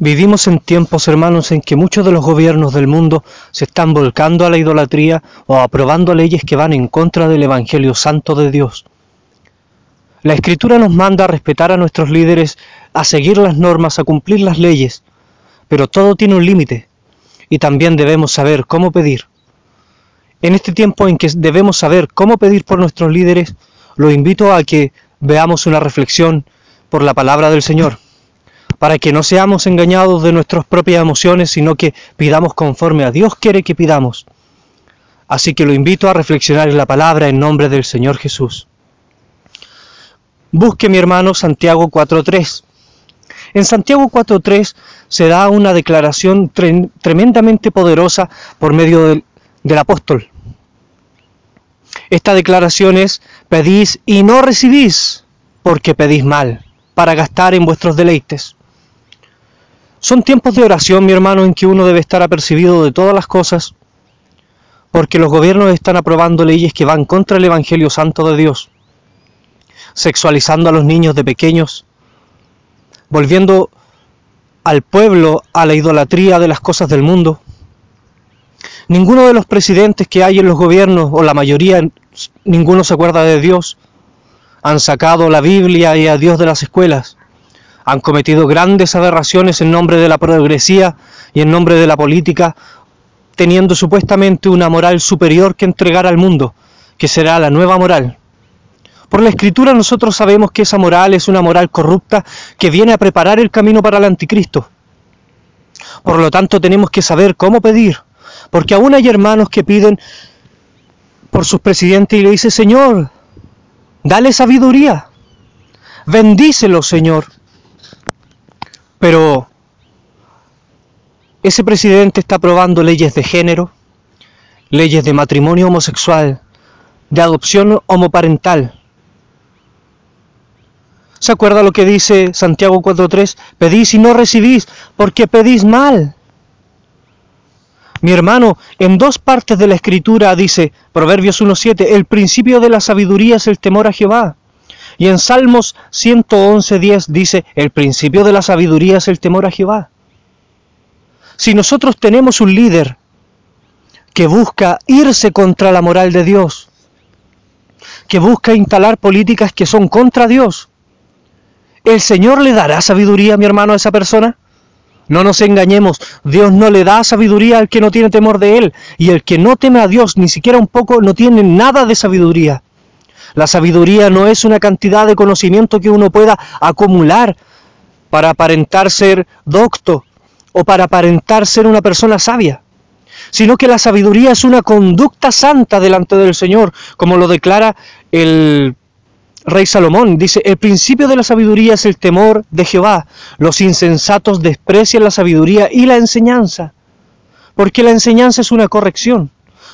Vivimos en tiempos, hermanos, en que muchos de los gobiernos del mundo se están volcando a la idolatría o aprobando leyes que van en contra del Evangelio Santo de Dios. La Escritura nos manda a respetar a nuestros líderes, a seguir las normas, a cumplir las leyes, pero todo tiene un límite y también debemos saber cómo pedir. En este tiempo en que debemos saber cómo pedir por nuestros líderes, lo invito a que veamos una reflexión por la palabra del Señor para que no seamos engañados de nuestras propias emociones, sino que pidamos conforme a Dios quiere que pidamos. Así que lo invito a reflexionar en la palabra en nombre del Señor Jesús. Busque mi hermano Santiago 4.3. En Santiago 4.3 se da una declaración tremendamente poderosa por medio del, del apóstol. Esta declaración es, pedís y no recibís, porque pedís mal, para gastar en vuestros deleites. Son tiempos de oración, mi hermano, en que uno debe estar apercibido de todas las cosas, porque los gobiernos están aprobando leyes que van contra el Evangelio Santo de Dios, sexualizando a los niños de pequeños, volviendo al pueblo a la idolatría de las cosas del mundo. Ninguno de los presidentes que hay en los gobiernos, o la mayoría, ninguno se acuerda de Dios, han sacado la Biblia y a Dios de las escuelas han cometido grandes aberraciones en nombre de la progresía y en nombre de la política, teniendo supuestamente una moral superior que entregar al mundo, que será la nueva moral. Por la escritura nosotros sabemos que esa moral es una moral corrupta que viene a preparar el camino para el anticristo. Por lo tanto tenemos que saber cómo pedir, porque aún hay hermanos que piden por sus presidentes y le dicen, Señor, dale sabiduría, bendícelo, Señor. Pero ese presidente está aprobando leyes de género, leyes de matrimonio homosexual, de adopción homoparental. ¿Se acuerda lo que dice Santiago 4.3? Pedís y no recibís, porque pedís mal. Mi hermano, en dos partes de la escritura dice, Proverbios 1.7, el principio de la sabiduría es el temor a Jehová. Y en Salmos 111.10 dice, el principio de la sabiduría es el temor a Jehová. Si nosotros tenemos un líder que busca irse contra la moral de Dios, que busca instalar políticas que son contra Dios, ¿el Señor le dará sabiduría, mi hermano, a esa persona? No nos engañemos, Dios no le da sabiduría al que no tiene temor de Él, y el que no teme a Dios ni siquiera un poco no tiene nada de sabiduría. La sabiduría no es una cantidad de conocimiento que uno pueda acumular para aparentar ser docto o para aparentar ser una persona sabia, sino que la sabiduría es una conducta santa delante del Señor, como lo declara el rey Salomón. Dice, el principio de la sabiduría es el temor de Jehová. Los insensatos desprecian la sabiduría y la enseñanza, porque la enseñanza es una corrección.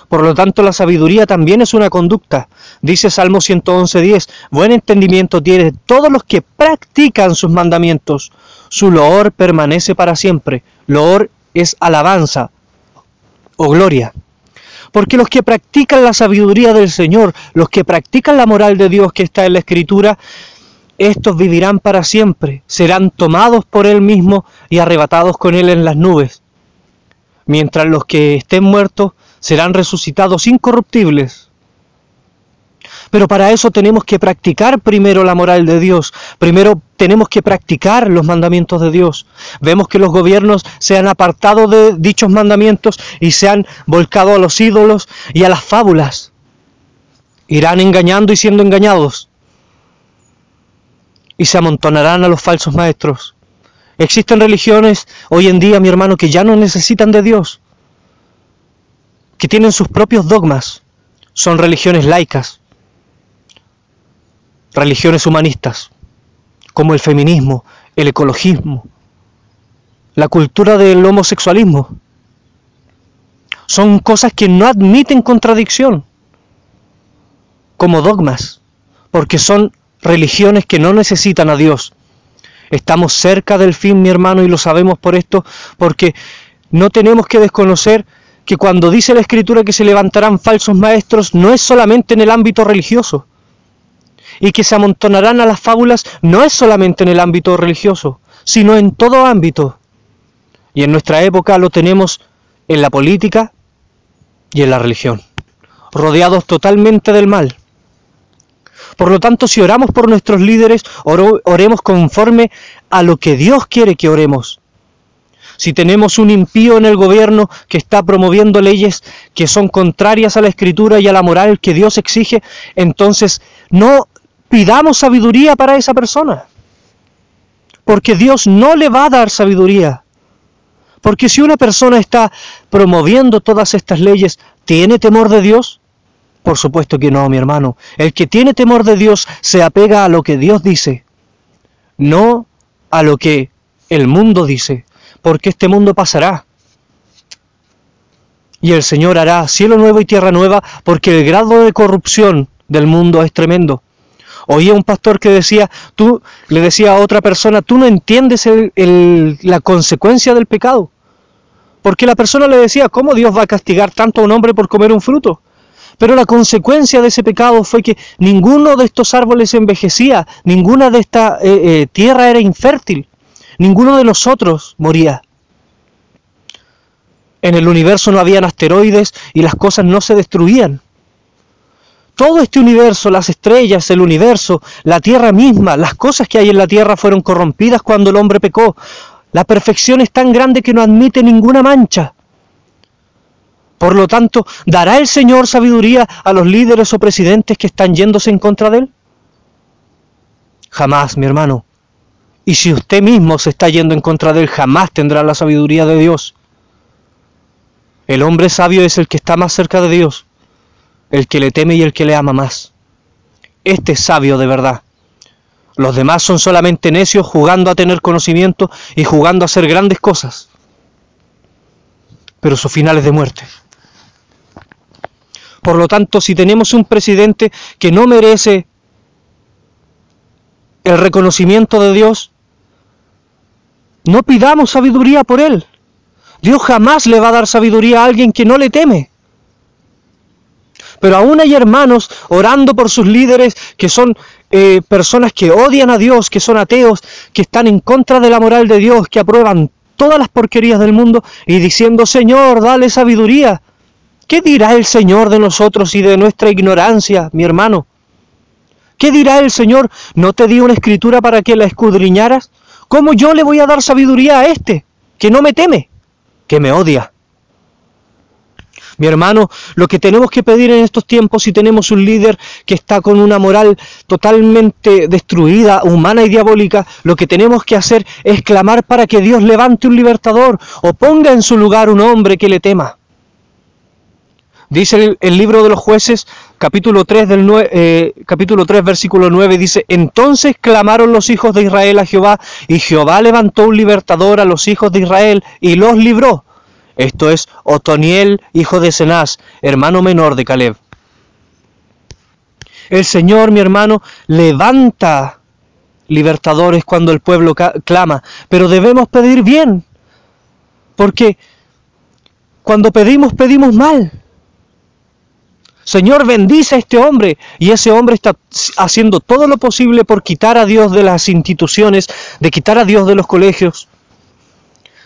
Por lo tanto, la sabiduría también es una conducta. Dice Salmo 111.10, buen entendimiento tiene todos los que practican sus mandamientos. Su loor permanece para siempre. Loor es alabanza o gloria. Porque los que practican la sabiduría del Señor, los que practican la moral de Dios que está en la Escritura, estos vivirán para siempre, serán tomados por Él mismo y arrebatados con Él en las nubes. Mientras los que estén muertos serán resucitados incorruptibles. Pero para eso tenemos que practicar primero la moral de Dios, primero tenemos que practicar los mandamientos de Dios. Vemos que los gobiernos se han apartado de dichos mandamientos y se han volcado a los ídolos y a las fábulas. Irán engañando y siendo engañados. Y se amontonarán a los falsos maestros. Existen religiones hoy en día, mi hermano, que ya no necesitan de Dios que tienen sus propios dogmas, son religiones laicas, religiones humanistas, como el feminismo, el ecologismo, la cultura del homosexualismo. Son cosas que no admiten contradicción como dogmas, porque son religiones que no necesitan a Dios. Estamos cerca del fin, mi hermano, y lo sabemos por esto, porque no tenemos que desconocer que cuando dice la escritura que se levantarán falsos maestros no es solamente en el ámbito religioso, y que se amontonarán a las fábulas no es solamente en el ámbito religioso, sino en todo ámbito. Y en nuestra época lo tenemos en la política y en la religión, rodeados totalmente del mal. Por lo tanto, si oramos por nuestros líderes, oremos conforme a lo que Dios quiere que oremos. Si tenemos un impío en el gobierno que está promoviendo leyes que son contrarias a la escritura y a la moral que Dios exige, entonces no pidamos sabiduría para esa persona. Porque Dios no le va a dar sabiduría. Porque si una persona está promoviendo todas estas leyes, ¿tiene temor de Dios? Por supuesto que no, mi hermano. El que tiene temor de Dios se apega a lo que Dios dice, no a lo que el mundo dice, porque este mundo pasará. Y el Señor hará cielo nuevo y tierra nueva, porque el grado de corrupción del mundo es tremendo. Oía un pastor que decía, tú le decía a otra persona, tú no entiendes la consecuencia del pecado. Porque la persona le decía, ¿cómo Dios va a castigar tanto a un hombre por comer un fruto? Pero la consecuencia de ese pecado fue que ninguno de estos árboles envejecía, ninguna de esta eh, eh, tierra era infértil, ninguno de nosotros moría. En el universo no habían asteroides y las cosas no se destruían. Todo este universo, las estrellas, el universo, la tierra misma, las cosas que hay en la tierra fueron corrompidas cuando el hombre pecó. La perfección es tan grande que no admite ninguna mancha. Por lo tanto, ¿dará el Señor sabiduría a los líderes o presidentes que están yéndose en contra de Él? Jamás, mi hermano. Y si usted mismo se está yendo en contra de Él, jamás tendrá la sabiduría de Dios. El hombre sabio es el que está más cerca de Dios, el que le teme y el que le ama más. Este es sabio de verdad. Los demás son solamente necios jugando a tener conocimiento y jugando a hacer grandes cosas. Pero su final es de muerte. Por lo tanto, si tenemos un presidente que no merece el reconocimiento de Dios, no pidamos sabiduría por él. Dios jamás le va a dar sabiduría a alguien que no le teme. Pero aún hay hermanos orando por sus líderes que son eh, personas que odian a Dios, que son ateos, que están en contra de la moral de Dios, que aprueban todas las porquerías del mundo y diciendo, Señor, dale sabiduría. ¿Qué dirá el Señor de nosotros y de nuestra ignorancia, mi hermano? ¿Qué dirá el Señor? ¿No te di una escritura para que la escudriñaras? ¿Cómo yo le voy a dar sabiduría a este, que no me teme, que me odia? Mi hermano, lo que tenemos que pedir en estos tiempos, si tenemos un líder que está con una moral totalmente destruida, humana y diabólica, lo que tenemos que hacer es clamar para que Dios levante un libertador o ponga en su lugar un hombre que le tema. Dice el, libro de los jueces, capítulo 3, del eh, capítulo 3, versículo 9, dice, entonces clamaron los hijos de Israel a Jehová, y Jehová levantó un libertador a los hijos de Israel, y los libró. Esto es Otoniel, hijo de Cenaz, hermano menor de Caleb. El Señor, mi hermano, levanta libertadores cuando el pueblo clama, pero debemos pedir bien, porque cuando pedimos, pedimos mal. Señor, bendice a este hombre. Y ese hombre está haciendo todo lo posible por quitar a Dios de las instituciones, de quitar a Dios de los colegios.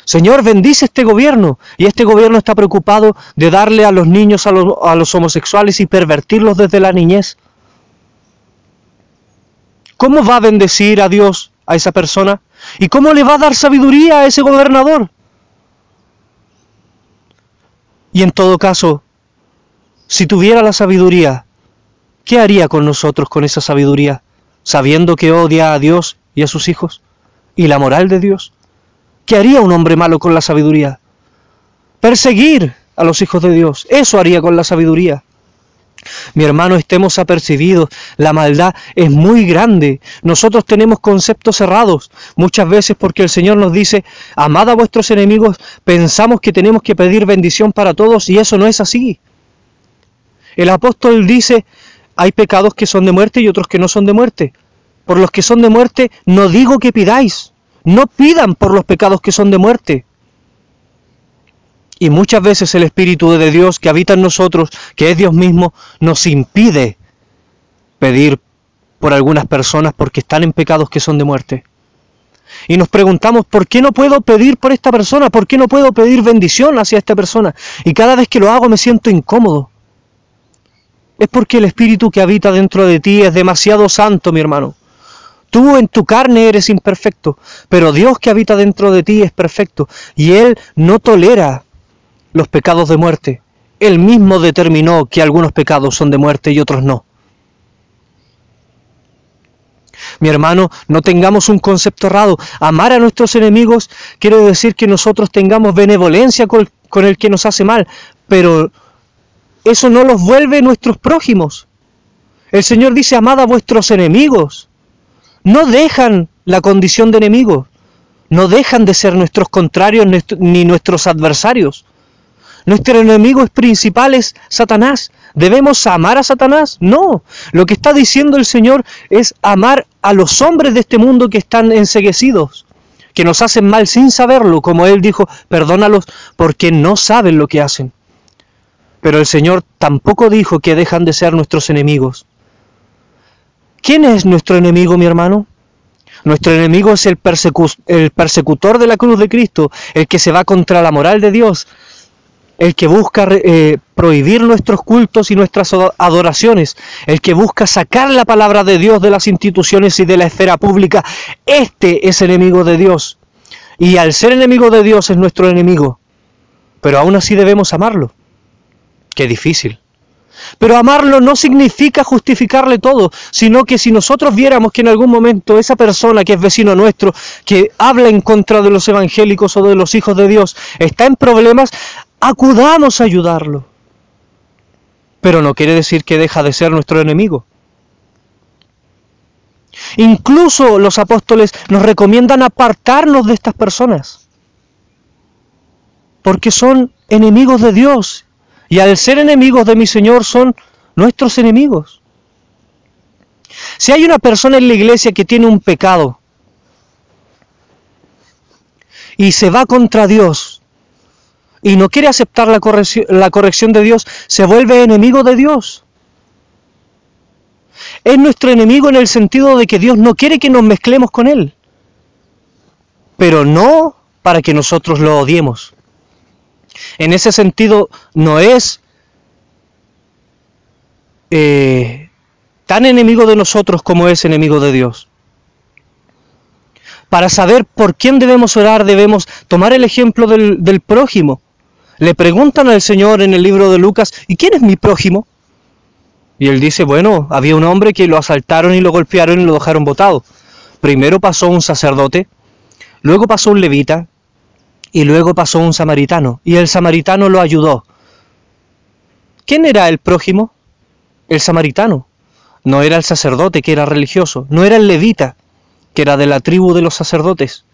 Señor, bendice este gobierno. Y este gobierno está preocupado de darle a los niños a los, a los homosexuales y pervertirlos desde la niñez. ¿Cómo va a bendecir a Dios a esa persona? ¿Y cómo le va a dar sabiduría a ese gobernador? Y en todo caso, si tuviera la sabiduría, ¿qué haría con nosotros con esa sabiduría, sabiendo que odia a Dios y a sus hijos y la moral de Dios? ¿Qué haría un hombre malo con la sabiduría? Perseguir a los hijos de Dios. Eso haría con la sabiduría. Mi hermano, estemos apercibidos. La maldad es muy grande. Nosotros tenemos conceptos cerrados. Muchas veces porque el Señor nos dice, amad a vuestros enemigos, pensamos que tenemos que pedir bendición para todos y eso no es así. El apóstol dice, hay pecados que son de muerte y otros que no son de muerte. Por los que son de muerte, no digo que pidáis. No pidan por los pecados que son de muerte. Y muchas veces el Espíritu de Dios que habita en nosotros, que es Dios mismo, nos impide pedir por algunas personas porque están en pecados que son de muerte. y nos preguntamos, ¿por qué no puedo pedir por esta persona? ¿Por qué no puedo pedir bendición hacia esta persona? Y cada vez que lo hago me siento incómodo. Es porque el espíritu que habita dentro de ti es demasiado santo, mi hermano. Tú en tu carne eres imperfecto, pero Dios que habita dentro de ti es perfecto y Él no tolera los pecados de muerte. Él mismo determinó que algunos pecados son de muerte y otros no. Mi hermano, no tengamos un concepto errado. Amar a nuestros enemigos quiere decir que nosotros tengamos benevolencia con, el que nos hace mal, pero eso no los vuelve nuestros prójimos. El Señor dice, amad a vuestros enemigos. No dejan la condición de enemigos. No dejan de ser nuestros contrarios ni nuestros adversarios. Nuestro enemigo principal es Satanás. ¿Debemos amar a Satanás? No. Lo que está diciendo el Señor es amar a los hombres de este mundo que están enseguecidos, que nos hacen mal sin saberlo, como Él dijo, perdónalos porque no saben lo que hacen. Pero el Señor tampoco dijo que dejan de ser nuestros enemigos. ¿Quién es nuestro enemigo, mi hermano? Nuestro enemigo es el, persecutor de la cruz de Cristo, el que se va contra la moral de Dios, el que busca eh, prohibir nuestros cultos y nuestras adoraciones, el que busca sacar la palabra de Dios de las instituciones y de la esfera pública, este es enemigo de Dios. Y al ser enemigo de Dios es nuestro enemigo. Pero aún así debemos amarlo. Qué difícil. Pero amarlo no significa justificarle todo, sino que si nosotros viéramos que en algún momento esa persona que es vecino nuestro, que habla en contra de los evangélicos o de los hijos de Dios, está en problemas, acudamos a ayudarlo. Pero no quiere decir que deja de ser nuestro enemigo. Incluso los apóstoles nos recomiendan apartarnos de estas personas, porque son enemigos de Dios, y al ser enemigos de mi Señor son nuestros enemigos. Si hay una persona en la iglesia que tiene un pecado y se va contra Dios, y no quiere aceptar la corrección, de Dios, se vuelve enemigo de Dios. Es nuestro enemigo en el sentido de que Dios no quiere que nos mezclemos con Él, pero no para que nosotros lo odiemos. En ese sentido, no es eh, tan enemigo de nosotros como es enemigo de Dios. Para saber por quién debemos orar, debemos tomar el ejemplo del, del prójimo. Le preguntan al Señor en el libro de Lucas, ¿y quién es mi prójimo? Y él dice, bueno, había un hombre que lo asaltaron y lo golpearon y lo dejaron botado. Primero pasó un sacerdote, luego pasó un levita y luego pasó un samaritano. Y el samaritano lo ayudó. ¿Quién era el prójimo? El samaritano. No era el sacerdote que era religioso, no era el levita que era de la tribu de los sacerdotes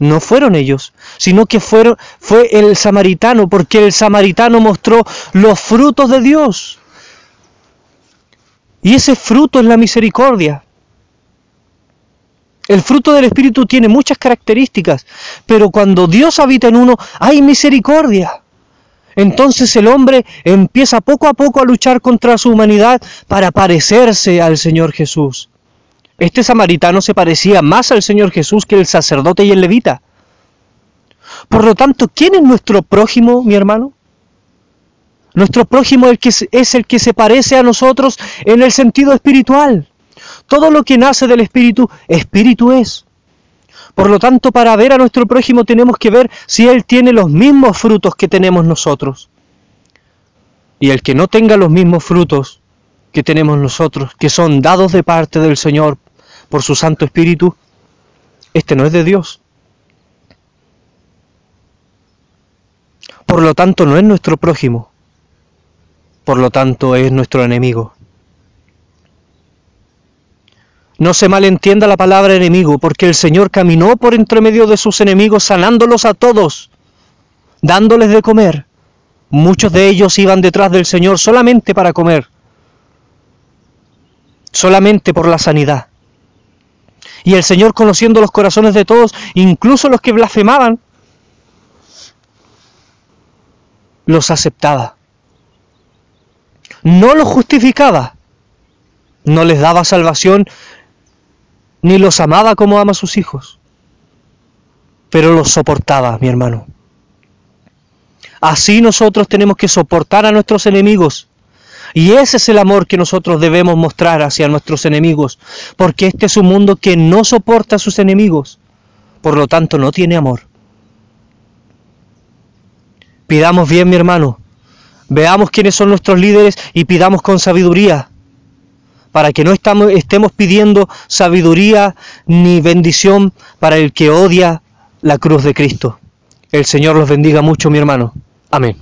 no fueron ellos, sino que fueron, fue el samaritano, porque el samaritano mostró los frutos de Dios. Y ese fruto es la misericordia. El fruto del Espíritu tiene muchas características, pero cuando Dios habita en uno, hay misericordia. Entonces el hombre empieza poco a poco a luchar contra su humanidad para parecerse al Señor Jesús. Este samaritano se parecía más al Señor Jesús que el sacerdote y el levita. Por lo tanto, ¿quién es nuestro prójimo, mi hermano? Nuestro prójimo es el que se parece a nosotros en el sentido espiritual. Todo lo que nace del espíritu, espíritu es. Por lo tanto, para ver a nuestro prójimo tenemos que ver si él tiene los mismos frutos que tenemos nosotros. Y el que no tenga los mismos frutos que tenemos nosotros, que son dados de parte del Señor por su Santo Espíritu, este no es de Dios. Por lo tanto, no es nuestro prójimo. Por lo tanto, es nuestro enemigo. No se malentienda la palabra enemigo, porque el Señor caminó por entre medio de sus enemigos, sanándolos a todos, dándoles de comer. Muchos de ellos iban detrás del Señor solamente para comer, solamente por la sanidad. Y el Señor, conociendo los corazones de todos, incluso los que blasfemaban, los aceptaba. No los justificaba, no les daba salvación, ni los amaba como ama a sus hijos. pero los soportaba, mi hermano. Así nosotros tenemos que soportar a nuestros enemigos. Y ese es el amor que nosotros debemos mostrar hacia nuestros enemigos, porque este es un mundo que no soporta a sus enemigos, por lo tanto no tiene amor. Pidamos bien, mi hermano, veamos quiénes son nuestros líderes y pidamos con sabiduría, para que no estemos pidiendo sabiduría ni bendición para el que odia la cruz de Cristo. El Señor los bendiga mucho, mi hermano. Amén.